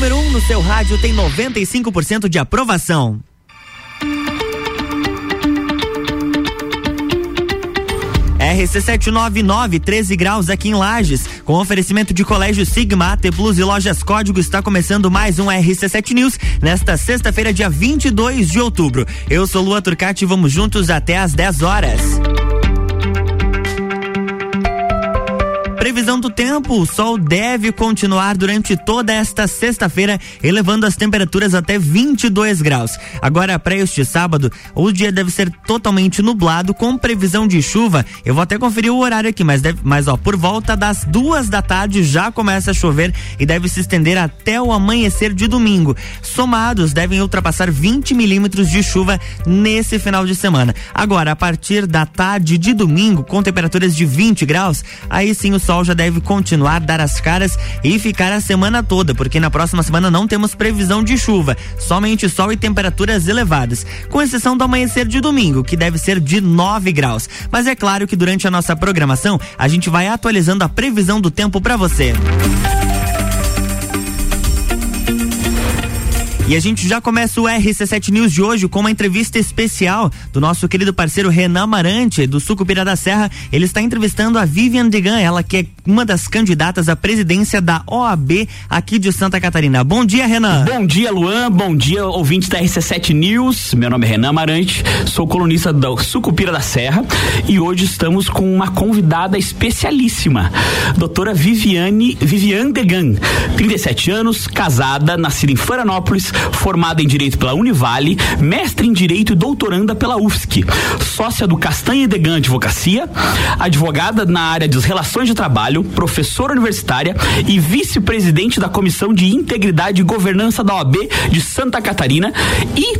número 1 um no seu rádio tem 95% de aprovação. RC799, 13 graus aqui em Lages. Com oferecimento de Colégio Sigma, T Plus e Lojas Código, está começando mais um RC7 News nesta sexta-feira, dia 22 de outubro. Eu sou Lua Turcati e vamos juntos até às 10 horas. Previsão do tempo: o sol deve continuar durante toda esta sexta-feira, elevando as temperaturas até 22 graus. Agora, para este sábado, o dia deve ser totalmente nublado, com previsão de chuva. Eu vou até conferir o horário aqui, mas, deve, mas ó, por volta das duas da tarde já começa a chover e deve se estender até o amanhecer de domingo. Somados, devem ultrapassar 20 milímetros de chuva nesse final de semana. Agora, a partir da tarde de domingo, com temperaturas de 20 graus, aí sim o sol já deve continuar dar as caras e ficar a semana toda, porque na próxima semana não temos previsão de chuva, somente sol e temperaturas elevadas, com exceção do amanhecer de domingo, que deve ser de 9 graus. Mas é claro que durante a nossa programação a gente vai atualizando a previsão do tempo para você. E a gente já começa o RC7 News de hoje com uma entrevista especial do nosso querido parceiro Renan Marante, do Sucupira da Serra. Ele está entrevistando a Vivian Degan, ela que é uma das candidatas à presidência da OAB aqui de Santa Catarina. Bom dia, Renan. Bom dia, Luan. Bom dia, ouvintes da RC7 News. Meu nome é Renan Marante, sou colunista da Sucupira da Serra e hoje estamos com uma convidada especialíssima, doutora Viviane Vivian Degan, 37 anos, casada, nascida em Florianópolis, formada em Direito pela Univale, mestre em Direito e doutoranda pela UFSC, sócia do Castanha Degan Advocacia, advogada na área de Relações de Trabalho, professora universitária e vice-presidente da Comissão de Integridade e Governança da OAB de Santa Catarina. E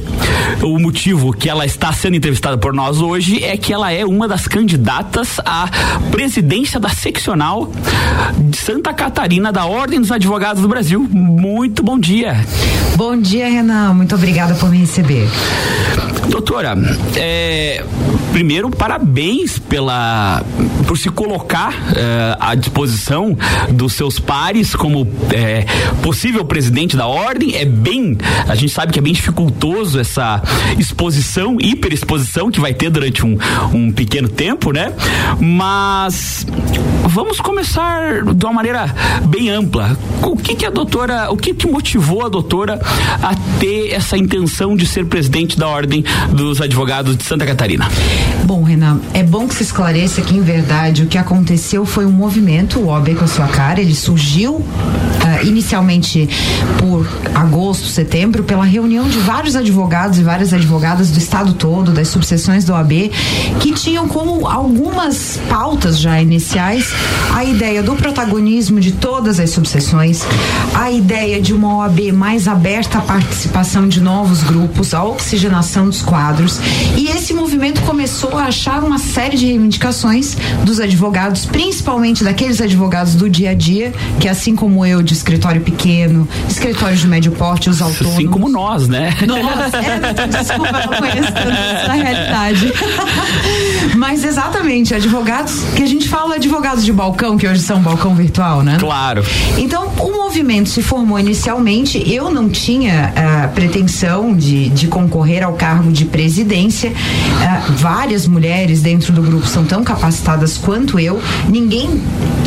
o motivo que ela está sendo entrevistada por nós hoje é que ela é uma das candidatas à presidência da seccional de Santa Catarina da Ordem dos Advogados do Brasil. Muito bom dia. Bom dia, Renan. Muito obrigada por me receber. Doutora, é, primeiro, parabéns pela por se colocar é, à disposição dos seus pares como é, possível presidente da ordem. É bem, a gente sabe que é bem dificultoso essa exposição, hiperexposição que vai ter durante um, um pequeno tempo, né? Mas vamos começar de uma maneira bem ampla. O que, que a doutora, o que, que motivou a doutora a ter essa intenção de ser presidente da ordem dos advogados de Santa Catarina? Bom, Renan, é bom que se esclareça que, em verdade, o que aconteceu foi um movimento, o OAB com a sua cara, ele surgiu uh, inicialmente por agosto, setembro, pela reunião de vários advogados e várias advogadas do estado todo, das subseções do OAB, que tinham como algumas pautas já iniciais a ideia do protagonismo de todas as subseções, a ideia de uma OAB mais aberta à participação de novos grupos, a oxigenação dos quadros. E esse movimento começou a achar uma série de reivindicações dos advogados, principalmente daqueles advogados do dia a dia, que assim como eu, de escritório pequeno, escritórios de médio porte, os autônomos. Assim como nós, né? Nós, é, desculpa, não conheço essa realidade. Mas exatamente, advogados, que a gente fala advogados de balcão, que hoje são balcão virtual, né? Claro. Então, o movimento se formou inicialmente, eu não tinha a uh, pretensão de, de concorrer ao cargo de presidência. Uh, várias mulheres dentro do grupo são tão capacitadas quanto eu. Ninguém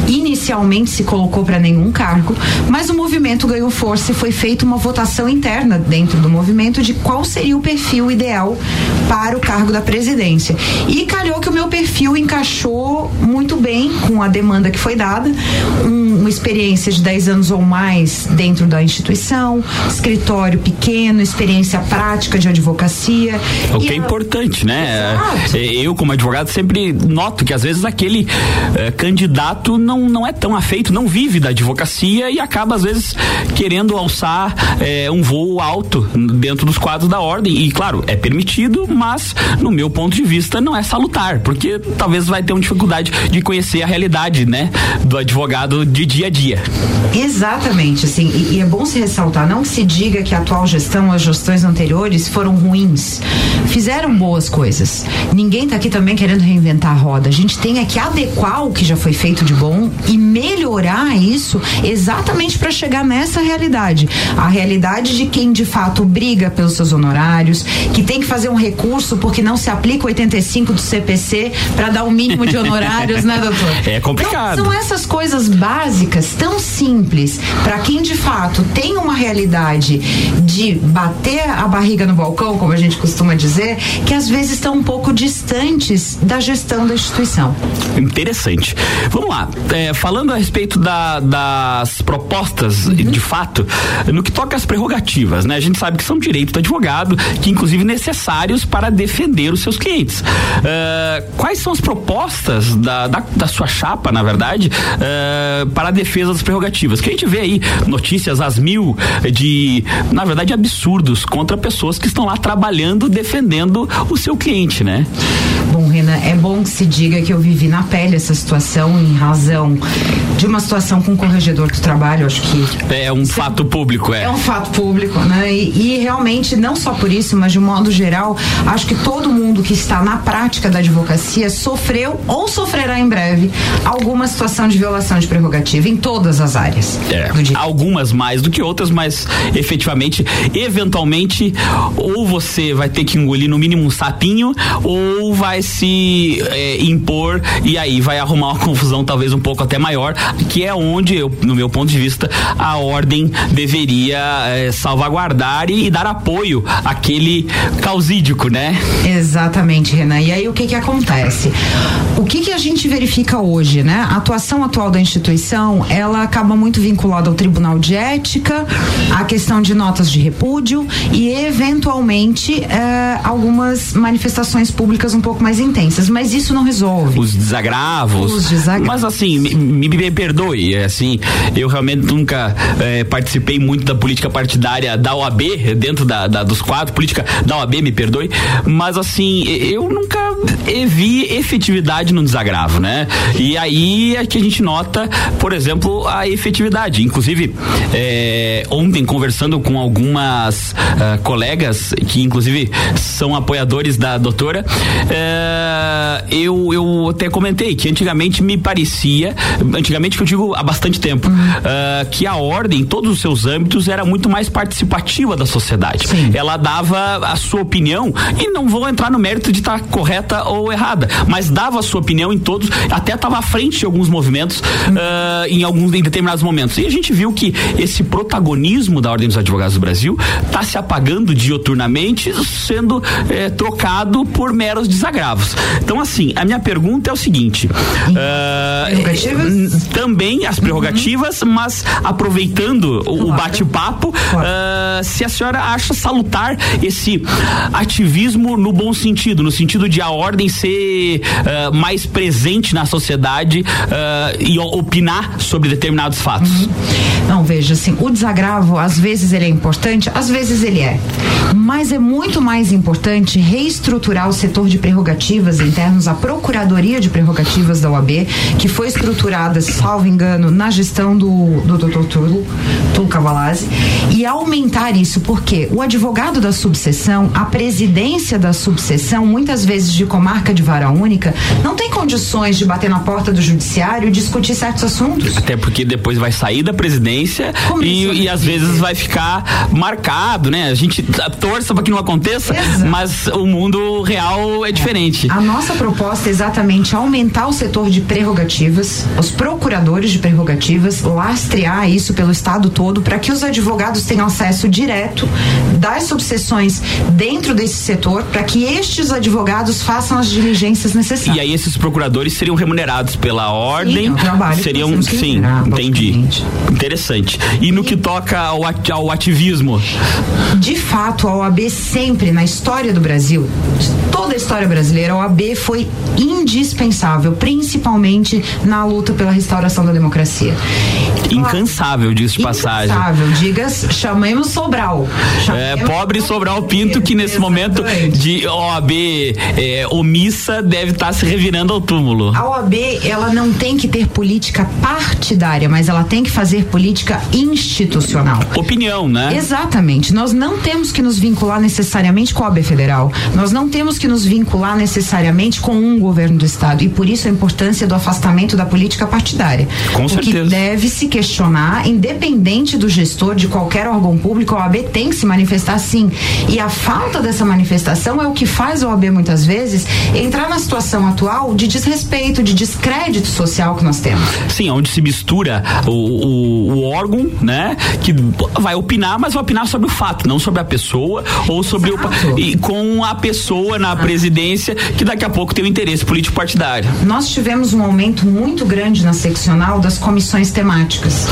inicialmente se colocou para nenhum cargo, mas o movimento ganhou força e foi feita uma votação interna dentro do movimento de qual seria o perfil ideal para o cargo da presidência. E calhou que o meu perfil encaixou muito bem com a demanda que foi dada, um, uma experiência de 10 anos ou mais dentro da instituição, escritório pequeno, experiência prática de advocacia. O que é importante, né? Exato. Eu, como advogado, sempre noto que às vezes aquele eh, candidato não, não é tão afeito, não vive da advocacia e acaba, às vezes, querendo alçar eh, um voo alto dentro dos quadros da ordem. E, claro, é permitido, mas, no meu ponto de vista, não é salutar, porque talvez vai ter uma dificuldade de conhecer a realidade realidade, né, do advogado de dia a dia. Exatamente, assim, e, e é bom se ressaltar, não que se diga que a atual gestão, as gestões anteriores foram ruins, fizeram boas coisas. Ninguém está aqui também querendo reinventar a roda. A gente tem é que adequar o que já foi feito de bom e melhorar isso exatamente para chegar nessa realidade, a realidade de quem de fato briga pelos seus honorários, que tem que fazer um recurso porque não se aplica 85 do CPC para dar o um mínimo de honorários, né, doutor? É complicado. Então, são essas coisas básicas, tão simples, para quem de fato tem uma realidade de bater a barriga no balcão, como a gente costuma dizer, que às vezes estão um pouco distantes da gestão da instituição. Interessante. Vamos lá. É, falando a respeito da, das propostas, uhum. de fato, no que toca às prerrogativas, né? A gente sabe que são direitos do advogado, que inclusive necessários para defender os seus clientes. Uh, quais são as propostas da, da, da sua chapa, na verdade, uh, para a defesa das prerrogativas? Que a gente vê aí notícias às mil de, na verdade, absurdos contra pessoas que estão lá trabalhando, defendendo o seu cliente, né? Bom, Renan, é bom que se diga que eu vivi na pele essa situação em razão de uma situação com o corregedor do trabalho, acho que. É um fato público, é. É um fato público, né? E, e realmente, não só por isso, mas de um modo geral, acho que todo mundo que está na prática da advocacia sofreu ou sofrerá em breve alguma situação de violação de prerrogativa em todas as áreas. É, algumas mais do que outras, mas efetivamente, eventualmente, ou você vai ter que engolir no mínimo um sapinho, ou vai se é, impor e aí vai arrumar uma confusão talvez um pouco até maior, que é onde, eu, no meu ponto de vista, a ordem deveria é, salvaguardar e, e, dar apoio àquele causídico, né? Exatamente, Renan. E aí o que que acontece? O que que a gente verifica hoje, né? A atuação atual da instituição, ela acaba muito vinculada ao Tribunal de Ética, à questão de notas de repúdio e eventualmente é, algumas manifestações públicas um pouco mais intensas, mas isso não resolve. Os desagravos. Os desagravos. Mas assim, me, me, me perdoe, é assim, eu realmente nunca é, participei muito da política partidária da OAB, dentro da, da, dos quadros, política da OAB, me perdoe, mas assim, eu nunca vi efetividade no desagravo, né? E aí é que a gente nota, por exemplo, a efetividade. Inclusive, é, ontem conversando com algumas uh, colegas que inclusive são apoiadores da doutora, é, eu, eu até comentei que antigamente me parecia, antigamente que eu digo há bastante tempo, uhum. uh, que a ordem, em todos os seus âmbitos, era muito mais participativa da sociedade. Sim. Ela dava a sua opinião, e não vou entrar no mérito de estar tá correta ou errada, mas dava a sua opinião em todos, até estava à frente de alguns movimentos, uhum. uh, em alguns em determinados momentos. E a gente viu que esse protagonismo da Ordem dos Advogados do Brasil está se apagando dioturnamente, sendo eh, trocado por meros desagravos. Então, assim, a minha pergunta é o seguinte: uh, também as prerrogativas, uhum. mas aproveitando o, o bate-papo, uh, se a senhora acha salutar esse ativismo no bom sentido, no sentido de a ordem ser uh, mais presente na sociedade e opinar sobre determinados fatos. Uhum. Não, veja, assim, o desagravo, às vezes ele é importante, às vezes ele é. Mas é muito mais importante reestruturar o setor de prerrogativas internos, a Procuradoria de Prerrogativas da OAB, que foi estruturada, salvo engano, na gestão do, do Dr. Tulo, Tulo Cavalazzi, e aumentar isso, porque o advogado da subseção, a presidência da subseção, muitas vezes de comarca de vara única, não tem condições de bater na porta do judiciário e discutir certos assuntos. Até porque depois vai sair da presidência e, e às vezes vai ficar marcado, né? A gente torça para que não aconteça, Exato. mas o mundo real é diferente. A nossa proposta é exatamente aumentar o setor de prerrogativas, os procuradores de prerrogativas, lastrear isso pelo estado todo para que os advogados tenham acesso direto das subseções dentro desse setor, para que estes advogados façam as diligências necessárias. E aí esses procuradores seriam remunerados pela ordem, sim, trabalho seriam, sim, entendi. Interessante. E no que toca ao, ao ativismo? De fato, a OAB sempre na história do Brasil, toda a história brasileira, a OAB foi indispensável, principalmente na luta pela restauração da democracia. Incansável, diz de passagem. Incansável, digas, chamemos Sobral. Chamemos é, pobre Sobral Pinto, que nesse Exatamente. momento de OAB é, omissa deve estar tá se revirando ao túmulo. A OAB ela não tem que ter política partidária, mas ela tem que fazer política institucional. Opinião, né? Exatamente. Nós não temos que nos vincular necessariamente com a OAB federal. Nós não temos que nos vincular necessariamente com um governo do estado e por isso a importância do afastamento da política partidária. Com o certeza. que deve se questionar, independente do gestor de qualquer órgão público, a OAB tem que se manifestar sim. E a falta dessa manifestação é o que faz a OAB muitas vezes entrar na situação atual de desrespeito, de descrédito social que nós temos. Sim, onde se mistura o, o, o órgão, né? Que vai opinar, mas vai opinar sobre o fato, não sobre a pessoa ou sobre Exato. o. E com a pessoa na presidência que daqui a pouco tem um interesse político partidário. Nós tivemos um aumento muito grande na seccional das comissões temáticas.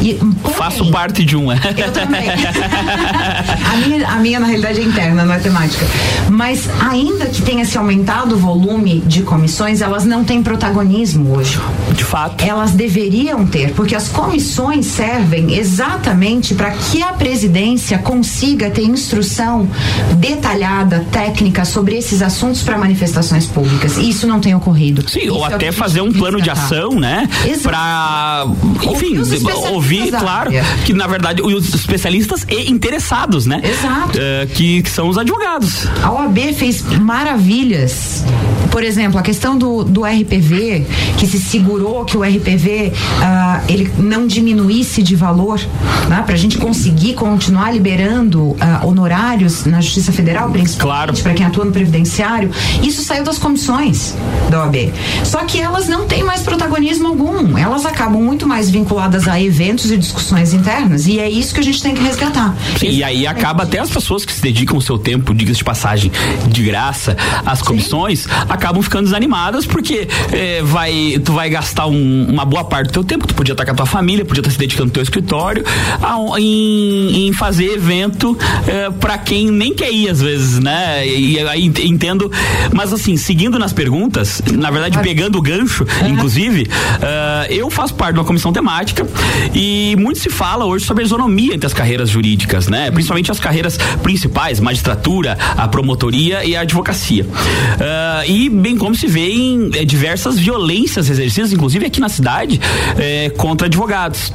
E, porém, Faço parte de um. Eu também. a, minha, a minha, na realidade, é interna, não é temática. Mas, ainda que tenha se aumentado o volume de comissões, elas não têm protagonismo hoje. De fato. Elas deveriam ter, porque as comissões servem exatamente para que a presidência consiga ter instrução detalhada, técnica sobre esses assuntos para manifestações públicas. E isso não tem ocorrido. Sim, Isso ou é o que até fazer um plano de ação, né? Exato. Pra, enfim, Ouvir claro, que na verdade os especialistas e interessados, né? Exato. Eh, que, que são os advogados. A OAB fez maravilhas. Por exemplo, a questão do, do RPV, que se segurou que o RPV ah, ele não diminuísse de valor, né, para a gente conseguir continuar liberando ah, honorários na Justiça Federal, principalmente Claro. para quem atua no Previdenciário. Isso saiu das comissões da OAB. Só que elas não têm mais protagonismo algum. Elas acabam muito mais vinculadas a eventos e discussões internas. E é isso que a gente tem que resgatar. Sim, e aí acaba até as pessoas que se dedicam o seu tempo, diga de passagem, de graça às comissões, acabam ficando desanimadas porque eh, vai, tu vai gastar um- uma boa parte do teu tempo, tu podia estar com a tua família, podia estar se dedicando ao teu escritório, a- em, em fazer evento eh, para quem nem quer ir às vezes, né? E, aí ent- entendo, mas assim, seguindo nas perguntas, na verdade pegando o gancho, inclusive, eh, eu faço parte de uma comissão temática e muito se fala hoje sobre a isonomia entre as carreiras jurídicas, né? Principalmente as carreiras principais, magistratura, a promotoria e a advocacia. Ah, e bem como se vê em eh, diversas violências exercidas, inclusive aqui na cidade, eh, contra advogados.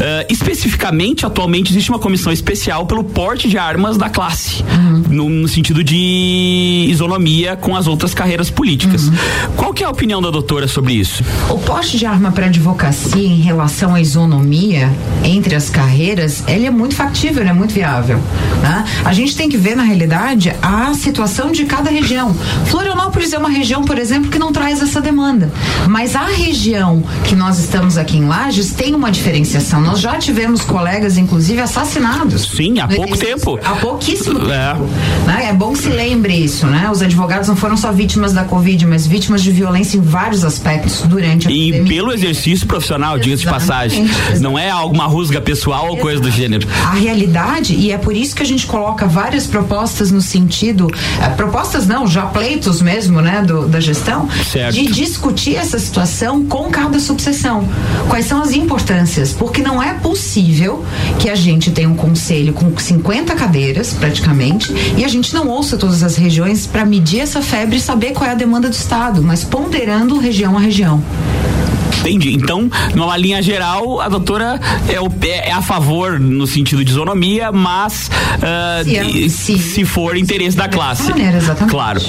Ah, especificamente, atualmente existe uma comissão especial pelo porte de armas da classe, no, no sentido de isonomia com as outras carreiras políticas. Qual que é a opinião da doutora sobre isso? O poste de arma para advocacia em relação à isonomia entre as carreiras, ele é muito factível, ele é muito viável. né? A gente tem que ver, na realidade, a situação de cada região. Florianópolis é uma região, por exemplo, que não traz essa demanda. Mas a região que nós estamos aqui em Lages tem uma diferenciação. Nós já tivemos colegas, inclusive, assassinados. Sim, há pouco tempo. Há pouquíssimo É. tempo. né? É bom que se lembre isso, né? Os advogados não foram só vítimas da Covid, mas vítimas de violência em vários aspectos durante a E pandemia. pelo exercício profissional, diga-se de passagem. Exatamente, Não é alguma rusga pessoal ou coisa do gênero. A realidade, e é por isso que a gente coloca várias propostas no sentido, eh, propostas não, já pleitos mesmo, né, do- da gestão, Certo. de discutir essa situação com cada subseção. Quais são as importâncias? Porque não é possível que a gente tenha um conselho com 50 cadeiras, praticamente, e a gente não ouça todas as regiões para medir essa febre e saber qual é a demanda do Estado, mas ponderando região a região. Entendi. Então, numa linha geral, a doutora é, o- é a favor no sentido de isonomia, mas ah, Se é- e- se- se for interesse da classe. maneira, exatamente. Claro.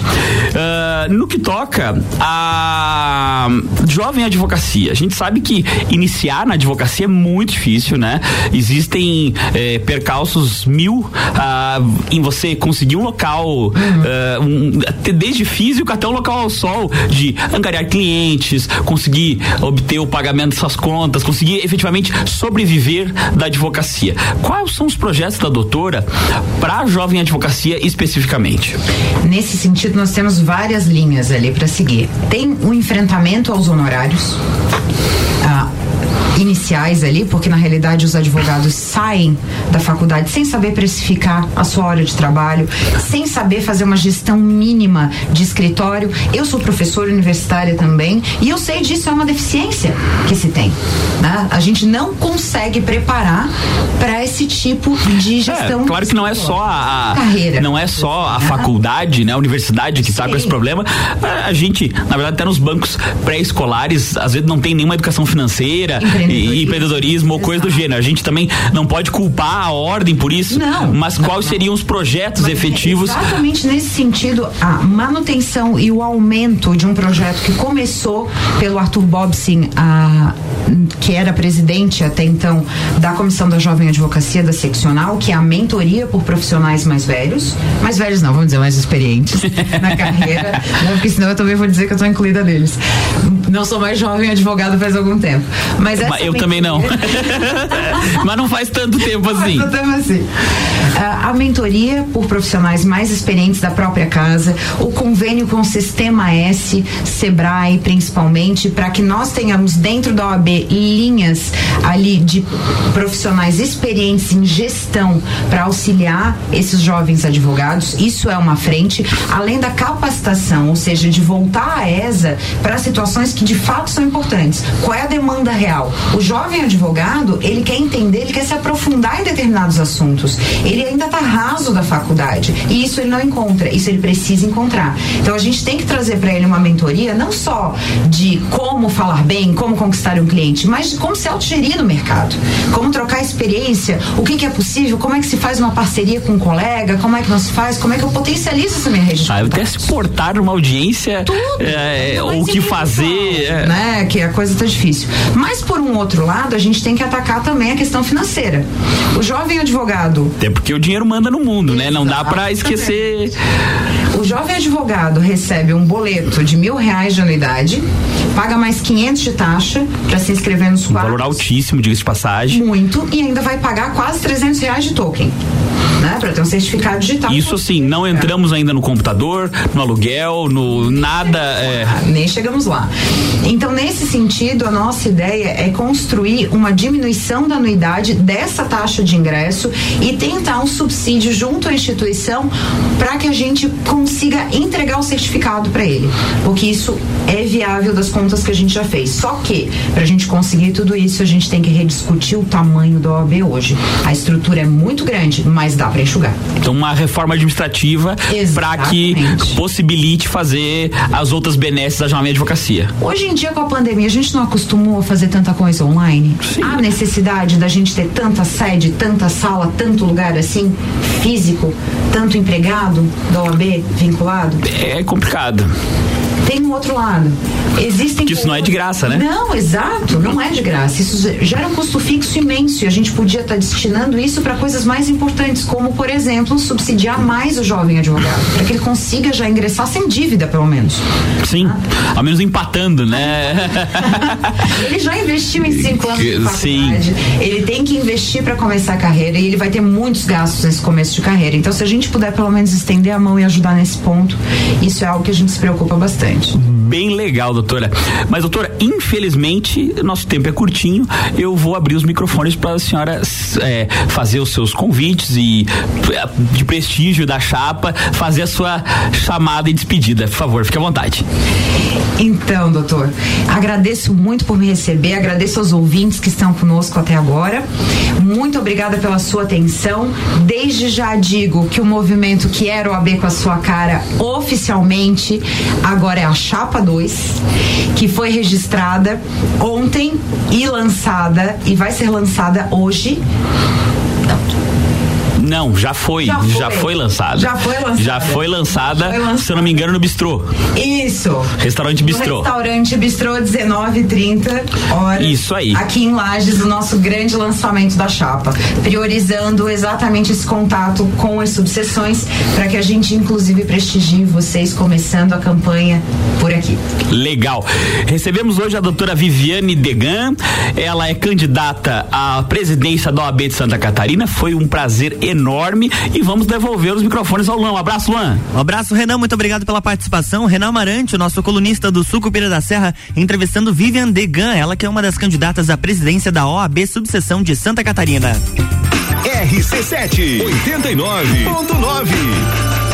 Ah, no que toca a jovem advocacia, a gente sabe que iniciar na advocacia é muito difícil, né? Existem eh, percalços mil ah, em você conseguir um local, ah, um- até desde físico até um local ao sol, de angariar clientes, conseguir obter o pagamento das suas contas, conseguir efetivamente sobreviver da advocacia. Quais são os projetos da doutora para a jovem advocacia especificamente? Nesse sentido, nós temos várias linhas ali para seguir. Tem o enfrentamento aos honorários. Ah, iniciais ali, porque na realidade os advogados saem da faculdade sem saber precificar a sua hora de trabalho, sem saber fazer uma gestão mínima de escritório. Eu sou professora universitária também e eu sei disso, é uma deficiência que se tem. Né? A gente não consegue preparar para esse tipo de é, gestão. É, claro que não é só a, a carreira. Não é só a faculdade, né, a universidade que está com esse problema. A gente, na verdade, até nos bancos pré-escolares, às vezes não tem nenhuma educação financeira e empreendedorismo ou coisa do gênero. A gente também não pode culpar a ordem por isso. Não. Mas não, quais não. seriam os projetos mas é efetivos? exatamente nesse sentido, a manutenção e o aumento de um projeto que começou pelo Arthur Bobsin, a, que era presidente até então da Comissão da Jovem Advocacia da Seccional, que é a mentoria por profissionais mais velhos. Mais velhos não, vamos dizer, mais experientes na carreira. Não, porque senão eu também vou dizer que eu estou incluída neles. Não sou mais jovem advogado faz algum tempo. Mas eu também não. Mas não faz tanto tempo assim. Faz tanto tempo assim. a mentoria por profissionais mais experientes da própria casa, o convênio com o Sistema S, Sebrae, principalmente, para que nós tenhamos dentro da OAB linhas ali de profissionais experientes em gestão para auxiliar esses jovens advogados. Isso é uma frente, além da capacitação, ou seja, de voltar à ESA para situações que de fato são importantes. Qual é a demanda real? O jovem advogado, ele quer entender, ele quer se aprofundar em determinados assuntos. Ele ainda está raso da faculdade e isso ele não encontra, isso ele precisa encontrar. Então a gente tem que trazer para ele uma mentoria não só de como falar bem, como conquistar um cliente, mas de como se autogerir no mercado, como trocar experiência, o que, que, é possível, como é que se faz uma parceria com um colega, como é que se faz, como é que eu potencializo essa minha rede de ah, até se portar numa audiência, Tudo. É, o que fazer, é. né? Que a coisa tá difícil. Mas por um outro lado, a gente tem que atacar também a questão financeira. O jovem advogado. Até porque o dinheiro manda no mundo, né? Não dá para esquecer. O jovem advogado recebe um boleto de mil reais de anuidade, paga mais 500 de taxa para se inscrever nos quadros. Um valor altíssimo, diga-se de passagem. Muito, e ainda vai pagar quase 300 reais de token né? Para ter um certificado digital. Isso sim, não entramos ainda no computador, no aluguel, no nada. É... Nem chegamos lá. Então, nesse sentido, a nossa ideia é construir uma diminuição da anuidade dessa taxa de ingresso e tentar um subsídio junto à instituição para que a gente consiga entregar o certificado para ele. Porque isso é viável das contas que a gente já fez. Só que, para a gente conseguir tudo isso, a gente tem que rediscutir o tamanho da OAB hoje. A estrutura é muito grande, mas dá para enxugar. Então, uma reforma administrativa para que possibilite fazer as outras benesses da jovem advocacia. Hoje em dia, com a pandemia, a gente não acostumou a fazer tanta coisa online? Sim. Há necessidade da gente ter tanta sede, tanta sala, tanto lugar assim, físico, tanto empregado da OAB vinculado? É complicado tem um outro lado. Existem. Que isso não é de graça, né? Não, exato, não é de graça. Isso gera um custo fixo imenso e a gente podia estar tá destinando isso para coisas mais importantes, como, por exemplo, subsidiar mais o jovem advogado, para que ele consiga já ingressar sem dívida, pelo menos. Sim, ah. ao menos empatando, né? ele já investiu em cinco anos de faculdade. Sim. Ele tem que investir para começar a carreira e ele vai ter muitos gastos nesse começo de carreira. Então, se a gente puder pelo menos estender a mão e ajudar nesse ponto, isso é algo que a gente se preocupa bastante gente. Bem legal, doutora. Mas, doutora, infelizmente, nosso tempo é curtinho. Eu vou abrir os microfones para a senhora é, fazer os seus convites e de prestígio da chapa, fazer a sua chamada e despedida. Por favor, fique à vontade. Então, doutor, agradeço muito por me receber, agradeço aos ouvintes que estão conosco até agora. Muito obrigada pela sua atenção. Desde já digo que o movimento Quero AB com a sua cara oficialmente agora é a Chapa 2, que foi registrada ontem e lançada e vai ser lançada hoje não, já foi. Já foi, já foi lançada. Já foi lançada. Já foi lançada, foi se eu não me engano, no Bistrô. Isso. Restaurante Bistrô. restaurante Bistrô, 19h30 horas. Isso aí. Aqui em Lages, o nosso grande lançamento da chapa. Priorizando exatamente esse contato com as subseções, para que a gente, inclusive, prestigie vocês começando a campanha por aqui. Legal. Recebemos hoje a doutora Viviane Degan. Ela é candidata à presidência da OAB de Santa Catarina. Foi um prazer enorme enorme e vamos devolver os microfones ao Luan. Um abraço, Luan. Um abraço, Renan. Muito obrigado pela participação. Renan Amarante, o nosso colunista do Sucupira da Serra, entrevistando Vivian Degan, ela que é uma das candidatas à presidência da OAB Subseção de Santa Catarina. RC7 89.9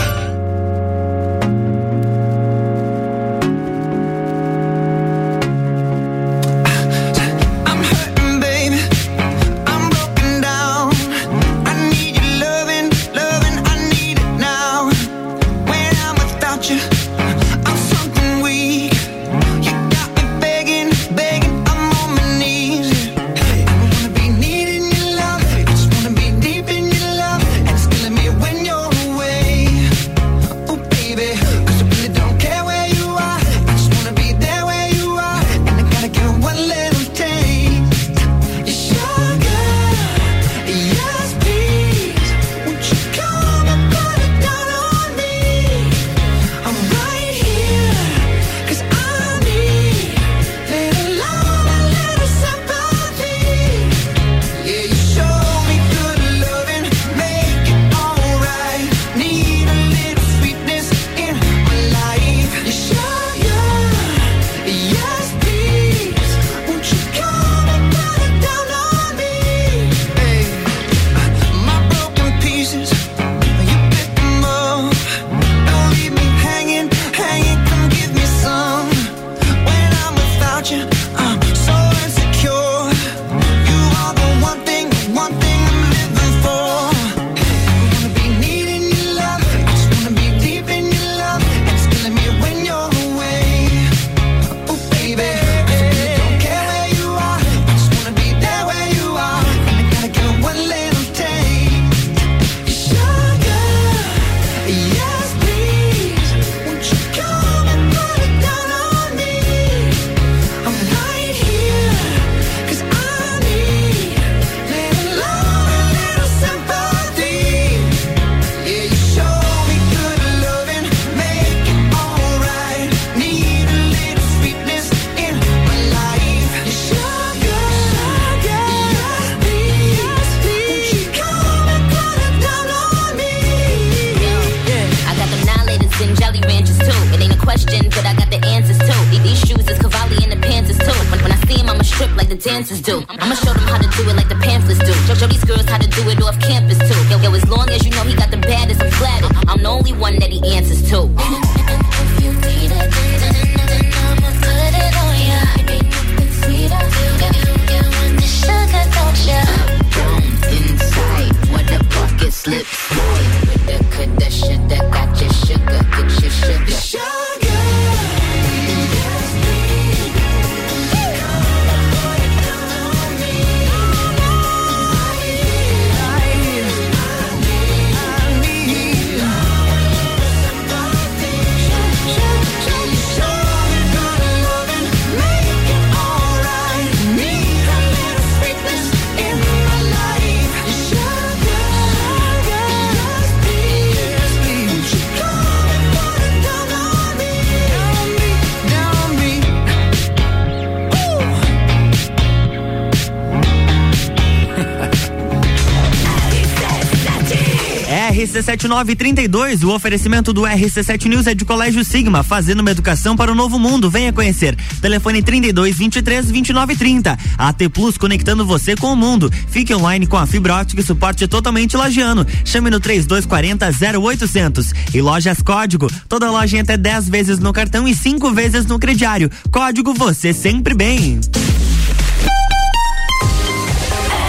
RC7932, o oferecimento do RC7 News é de Colégio Sigma, fazendo uma educação para o novo mundo. Venha conhecer. Telefone 32 23 29 30. AT Plus conectando você com o mundo. Fique online com a fibra ótica e suporte totalmente lagiano. Chame no 3240 0800. E lojas Código. Toda loja em até 10 vezes no cartão e 5 vezes no crediário. Código você sempre bem.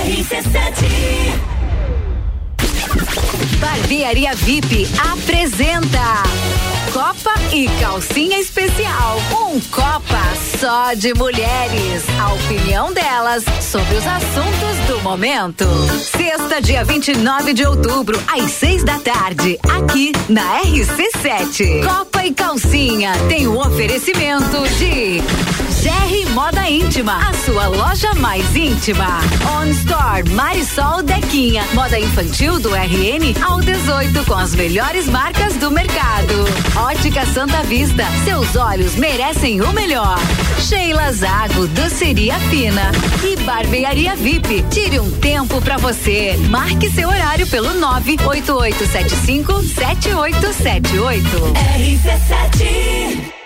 RC7 Barbearia VIP apresenta Copa e Calcinha Especial. Um Copa só de mulheres. A opinião delas sobre os assuntos do momento. Sexta, dia 29 de outubro, às seis da tarde, aqui na RC7. Copa e Calcinha tem o um oferecimento de GR Moda Íntima. A sua loja mais íntima. On Store Marisol Dequinha, moda infantil do RN ao 18 com as melhores marcas do mercado. Ótica Santa Vista, seus olhos merecem o melhor. Sheila Zago, doceria fina e barbearia VIP. Tire um tempo para você. Marque seu horário pelo 98875 7878. RC7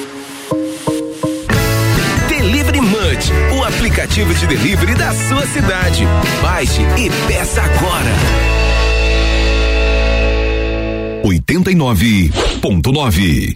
Aplicativo de delivery da sua cidade. Baixe e peça agora. 89.9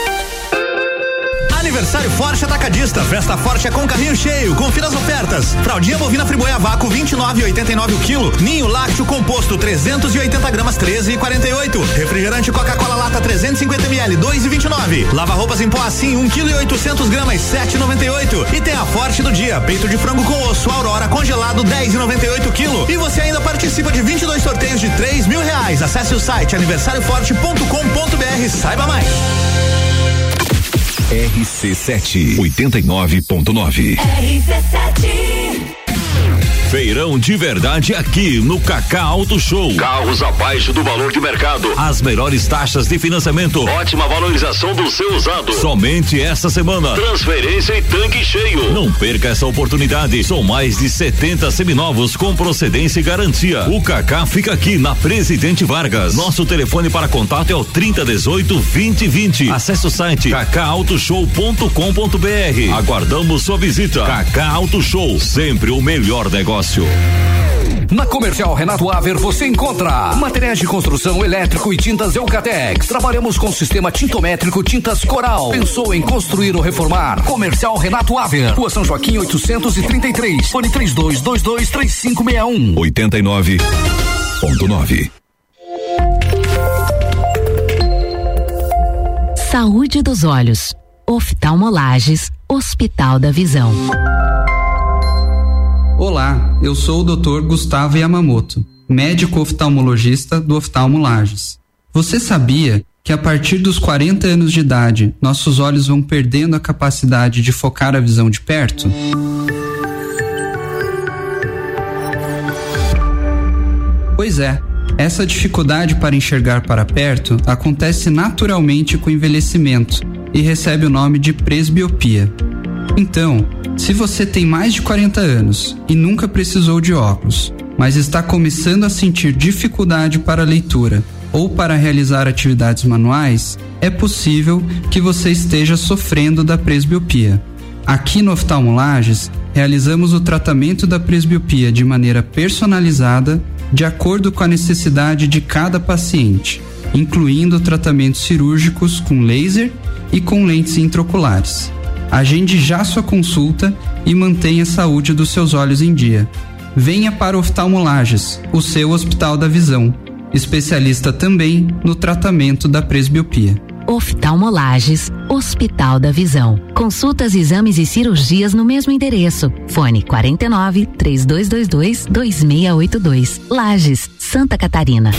Aniversário Forte Atacadista. Festa Forte é com carrinho cheio. Confira as ofertas. Fraldinha bovina friboia vácuo 29,89 o quilo. Ninho lácteo composto 380 gramas 13,48. Refrigerante Coca-Cola lata 350 ml 2,29. Lava roupas em pó assim 1 kg e 800 gramas 7,98. E tem a Forte do dia. Peito de frango com osso Aurora congelado 10,98 quilo. E você ainda participa de 22 sorteios de 3 mil reais. Acesse o site aniversarioforte.com.br. Saiba mais. RC7 89.9. RC7 Feirão de verdade aqui no Cacá Auto Show. Carros abaixo do valor de mercado. As melhores taxas de financiamento. Ótima valorização do seu usado. Somente esta semana. Transferência e tanque cheio. Não perca essa oportunidade. São mais de 70 seminovos com procedência e garantia. O Cacá fica aqui na Presidente Vargas. Nosso telefone para contato é o 3018 2020. Acesse o site cacautoshow.com.br. Aguardamos sua visita. Cacá Auto Show, sempre o melhor negócio negócio. Na Comercial Renato Aver você encontra materiais de construção elétrico e tintas Eucatex. Trabalhamos com sistema tintométrico Tintas Coral. Pensou em construir ou reformar? Comercial Renato Aver. Rua São Joaquim 833. Fone 3222 3561. 89.9 Saúde dos olhos. Oftalmolages, Hospital da Visão. Olá, eu sou o Dr. Gustavo Yamamoto, médico oftalmologista do Oftalmo Lages. Você sabia que a partir dos 40 anos de idade, nossos olhos vão perdendo a capacidade de focar a visão de perto? Pois é, essa dificuldade para enxergar para perto acontece naturalmente com o envelhecimento e recebe o nome de presbiopia. Então, se você tem mais de 40 anos e nunca precisou de óculos, mas está começando a sentir dificuldade para a leitura ou para realizar atividades manuais, é possível que você esteja sofrendo da presbiopia. Aqui no Oftalmolages, realizamos o tratamento da presbiopia de maneira personalizada, de acordo com a necessidade de cada paciente, incluindo tratamentos cirúrgicos com laser e com lentes intraoculares. Agende já sua consulta e mantenha a saúde dos seus olhos em dia. Venha para Oftalmolages, o seu Hospital da Visão, especialista também no tratamento da presbiopia. Oftalmolages, Hospital da Visão. Consultas, exames e cirurgias no mesmo endereço. Fone 49 3222 2682. Lages, Santa Catarina.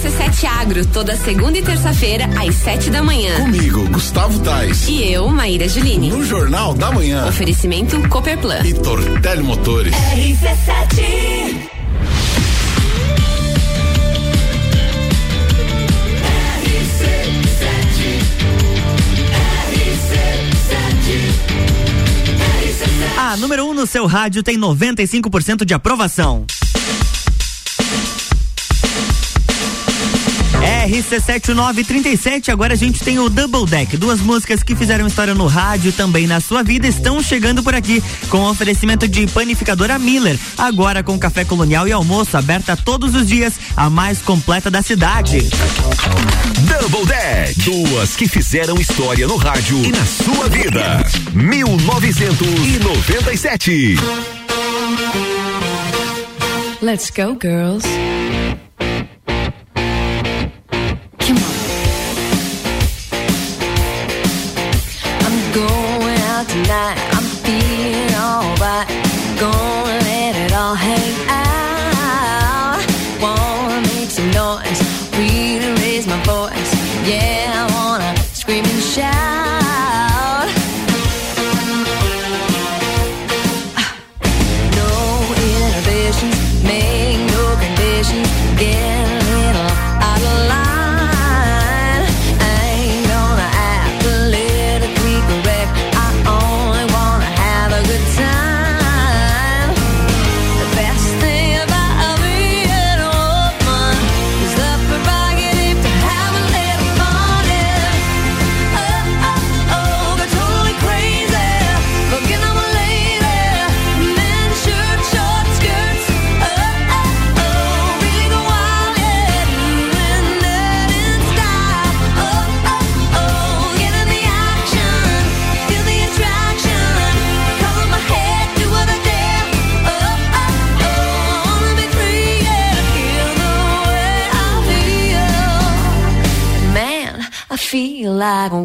RC7 Agro, toda segunda e terça-feira, às sete da manhã. Comigo, Gustavo Tais. E eu, Maíra Juline. No Jornal da Manhã. Oferecimento Copperplan. E Tortelli Motores. RC7. A número 1 um no seu rádio tem 95% de aprovação. RC7937, agora a gente tem o Double Deck. Duas músicas que fizeram história no rádio também na sua vida estão chegando por aqui, com oferecimento de panificadora Miller, agora com café colonial e almoço aberta todos os dias, a mais completa da cidade. Double Deck, duas que fizeram história no rádio e na sua vida. 1997. Let's go, girls. dragon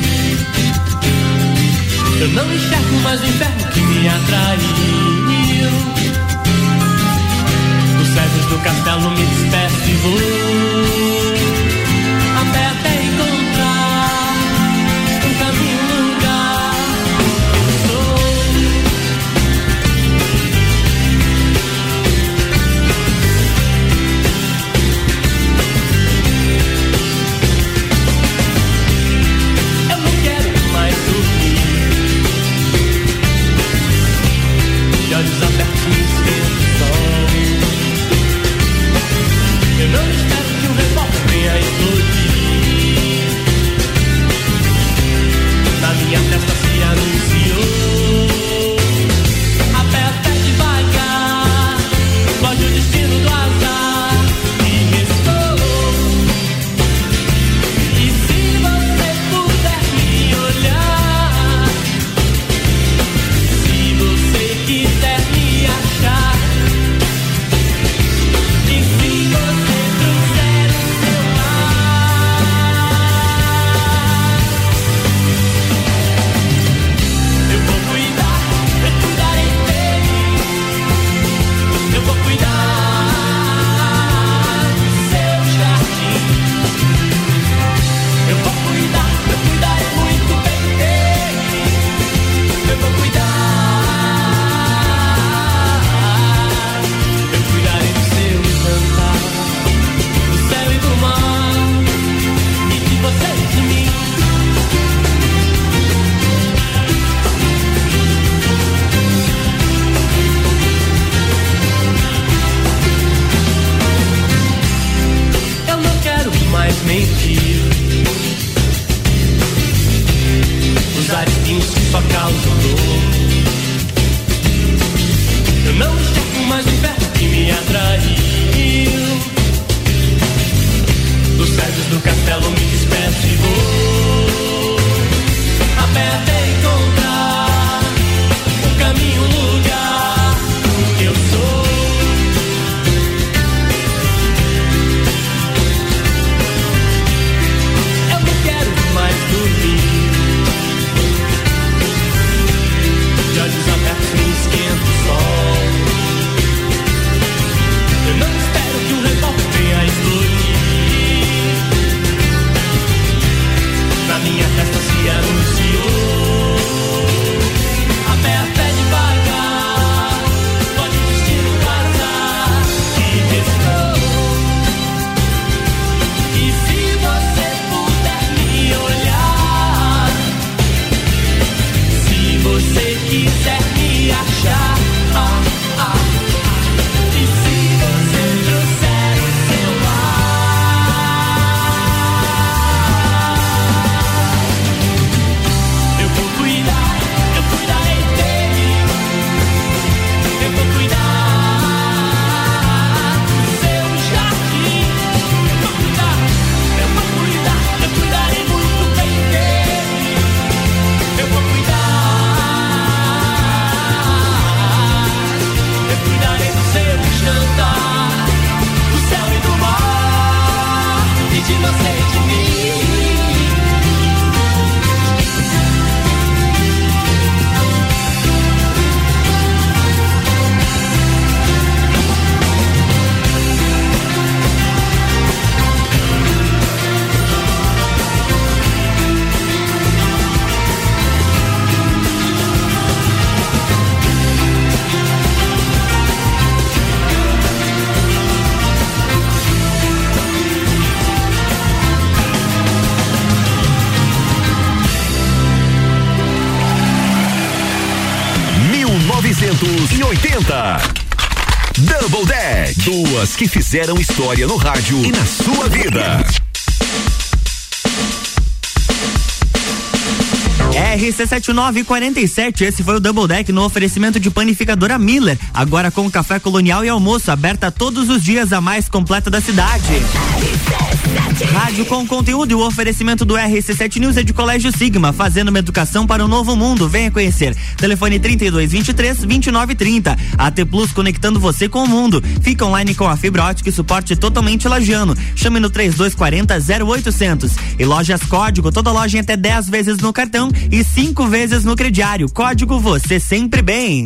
Eu não enxergo mais o inferno que me atraiu. Dos céus do castelo me despeço e vou. que fizeram história no rádio e na sua vida. RC7947, esse foi o Double Deck no oferecimento de panificadora Miller. Agora com café colonial e almoço, aberta todos os dias, a mais completa da cidade. Rádio com conteúdo e o oferecimento do RC7 News é de Colégio Sigma, fazendo uma educação para um novo mundo. Venha conhecer. Telefone 3223 2930. AT Plus conectando você com o mundo. Fica online com a fibra ótica e suporte totalmente lajano. Chame no 3240 0800. E lojas Código, toda loja em até 10 vezes no cartão e 5 cinco vezes no crediário. Código Você Sempre Bem.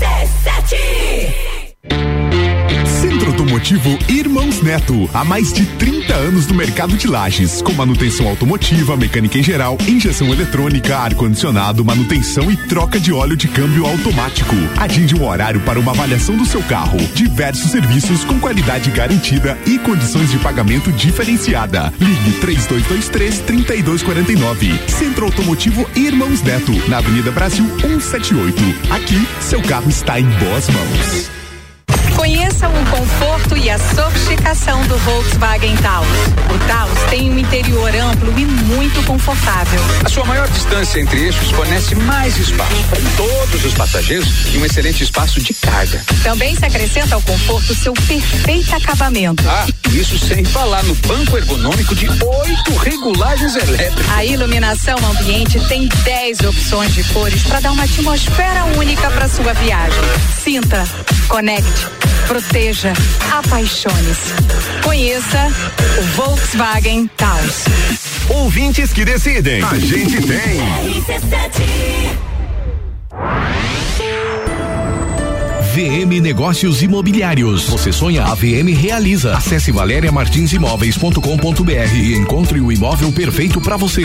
Centro Automotivo Irmãos Neto, há mais de 30 anos no mercado de lajes, com manutenção automotiva, mecânica em geral, injeção eletrônica, ar-condicionado, manutenção e troca de óleo de câmbio automático. Agende um horário para uma avaliação do seu carro. Diversos serviços com qualidade garantida e condições de pagamento diferenciada. Ligue 3223 3249. Centro Automotivo Irmãos Neto, na Avenida Brasil 178. Aqui, seu carro está em boas mãos. Conheça o conforto e a sofisticação do Volkswagen Taos. O Taos tem um interior amplo e muito confortável. A sua maior distância entre eixos fornece mais espaço para todos os passageiros e um excelente espaço de carga. Também se acrescenta ao conforto seu perfeito acabamento. Ah, isso sem falar no banco ergonômico de oito regulagens elétricas. A iluminação ambiente tem 10 opções de cores para dar uma atmosfera única para sua viagem. Sinta, conecte, proteja, apaixone-se. Conheça o Volkswagen Taos. Ouvintes que decidem. A gente tem. VM Negócios Imobiliários. Você sonha, a VM realiza. Acesse valeriamartinsimóveis.com.br e encontre o imóvel perfeito para você.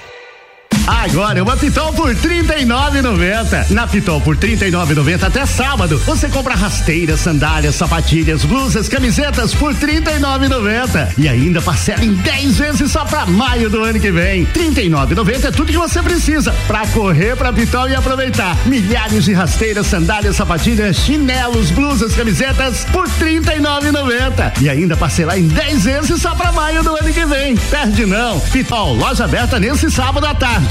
Agora uma Pitol por R$ 39,90. Na Pitol por R$ 39,90 até sábado. Você compra rasteiras, sandálias, sapatilhas, blusas, camisetas por R$ 39,90. E ainda parcela em 10 vezes só pra maio do ano que vem. R$ 39,90 é tudo que você precisa pra correr pra Pitol e aproveitar. Milhares de rasteiras, sandálias, sapatilhas, chinelos, blusas, camisetas por R$ 39,90. E ainda parcelar em 10 vezes só pra maio do ano que vem. Perde não. Pitol, loja aberta nesse sábado à tarde.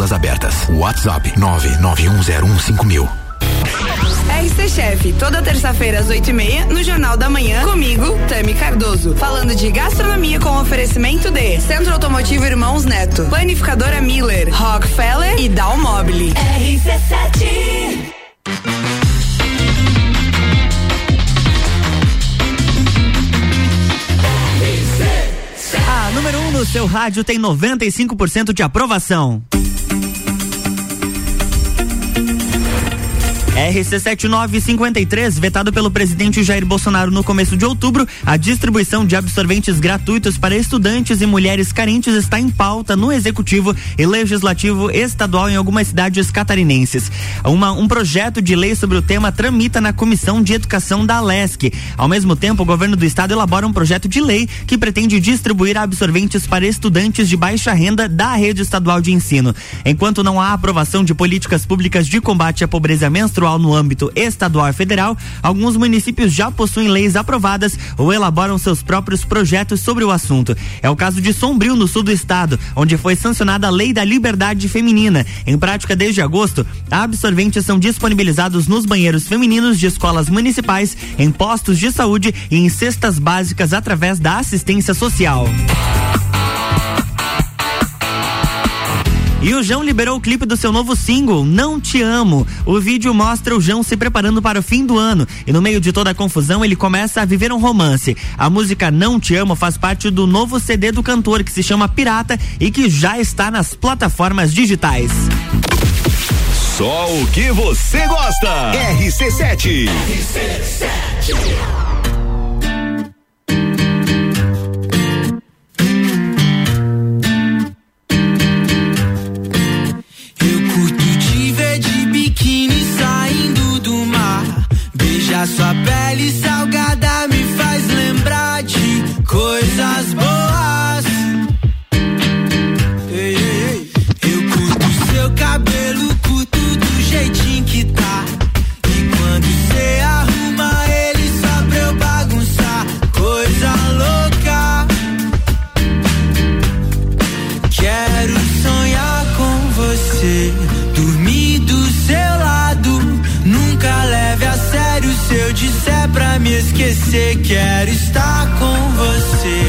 Matrículas abertas. WhatsApp 991015000. RC Chef, toda terça-feira às oito e meia, no Jornal da Manhã, comigo, Tami Cardoso. Falando de gastronomia com oferecimento de Centro Automotivo Irmãos Neto, Planificadora Miller, Rockefeller e Dalmobile. RC7 A número 1 um no seu rádio tem 95% de aprovação. RC7953, vetado pelo presidente Jair Bolsonaro no começo de outubro, a distribuição de absorventes gratuitos para estudantes e mulheres carentes está em pauta no executivo e legislativo estadual em algumas cidades catarinenses. Uma, um projeto de lei sobre o tema tramita na Comissão de Educação da Alesc. Ao mesmo tempo, o governo do estado elabora um projeto de lei que pretende distribuir absorventes para estudantes de baixa renda da rede estadual de ensino. Enquanto não há aprovação de políticas públicas de combate à pobreza menstrual no âmbito estadual e federal, alguns municípios já possuem leis aprovadas ou elaboram seus próprios projetos sobre o assunto. É o caso de Sombrio, no sul do estado, onde foi sancionada a Lei da Liberdade Feminina. Em prática, desde agosto, absorventes são disponibilizados nos banheiros femininos de escolas municipais, em postos de saúde e em cestas básicas através da assistência social. E o João liberou o clipe do seu novo single, Não Te Amo. O vídeo mostra o João se preparando para o fim do ano e no meio de toda a confusão ele começa a viver um romance. A música Não Te Amo faz parte do novo CD do cantor que se chama Pirata e que já está nas plataformas digitais. Só o que você gosta. RC7. RC7. Sua pele salgada me faz lembrar de coisas boas. Esquecer. Quero estar com você,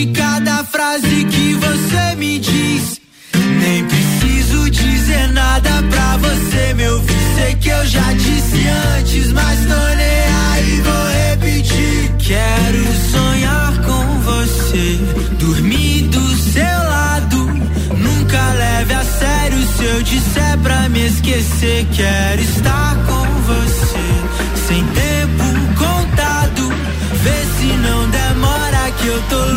de cada frase que você me diz. Nem preciso dizer nada pra você me ouvir. Sei que eu já disse antes, mas tô nem aí, vou repetir. Quero sonhar com você, dormir do seu lado. Nunca leve a sério se eu disser pra me esquecer. Quero estar com você, sem tempo contado. Vê se não demora que eu tô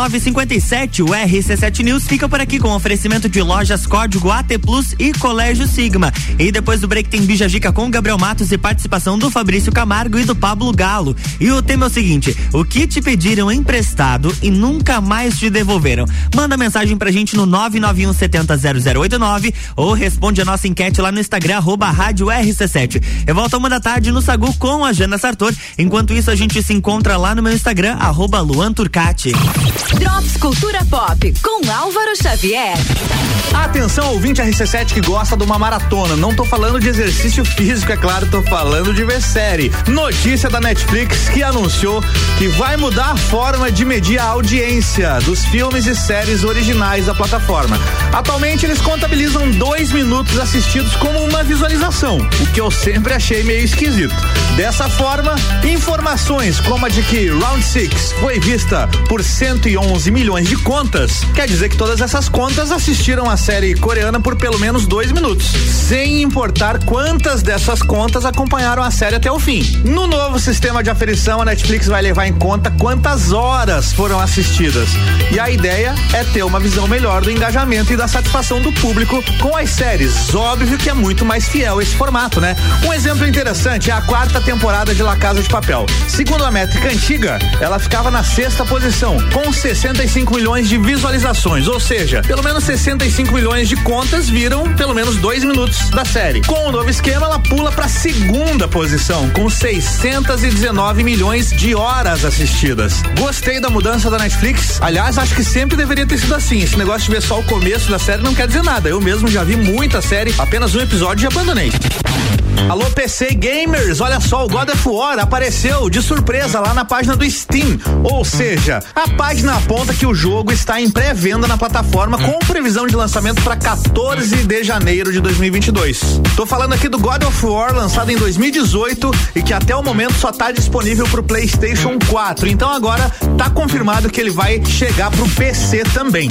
RC7957, o RC7 News fica por aqui com oferecimento de lojas Código AT Plus e Colégio Sigma. E depois do break tem Bija Gica com Gabriel Matos e participação do Fabrício Camargo e do Pablo Galo. E o tema é o seguinte: o que te pediram emprestado e nunca mais te devolveram? Manda mensagem pra gente no 991 70 0089 ou responde a nossa enquete lá no Instagram, arroba Rádio RC7. Eu volto uma da tarde no Sagu com a Jana Sartor. Enquanto isso, a gente se encontra lá no meu Instagram, arroba Luan Turcati. Drops Cultura Pop com Álvaro Xavier. Atenção, ouvinte RC7 que gosta de uma maratona. Não tô falando de exercício físico, é claro, tô falando de ver série. Notícia da Netflix que anunciou que vai mudar a forma de medir a audiência dos filmes e séries originais da plataforma. Atualmente eles contabilizam dois minutos assistidos como uma visualização, o que eu sempre achei meio esquisito. Dessa forma, informações como a de que Round Six foi vista por 111 milhões de contas, quer dizer que todas essas contas assistiram a série coreana por pelo menos dois minutos, sem importar quantas dessas contas acompanharam a série até o fim. No novo sistema de aferição, a Netflix vai levar em conta quantas horas foram assistidas. E a ideia é ter uma visão melhor do engajamento e da satisfação do público com as séries. Óbvio que é muito mais fiel esse formato, né? Um exemplo interessante é a quarta temporada de La Casa de Papel. Segundo a métrica antiga, ela ficava na sexta posição, com 65 milhões de visualizações, ou seja, pelo menos 65 milhões de contas viram pelo menos dois minutos da série. Com o novo esquema, ela pula para segunda posição, com 619 milhões de horas assistidas. Gostei da mudança da Netflix. Aliás, acho que sempre deveria ter sido assim. Esse negócio de ver só o começo da série não quer dizer nada. Eu mesmo já vi muita série, apenas um episódio e abandonei. Alô PC Gamers, olha só, o God of War apareceu de surpresa lá na página do Steam. Ou seja, a página aponta que o jogo está em pré-venda na plataforma com previsão de lançamento para 14 de janeiro de 2022. Tô falando aqui do God of War lançado em 2018 e que até o momento só tá disponível pro PlayStation 4. Então agora tá confirmado que ele vai chegar pro PC também.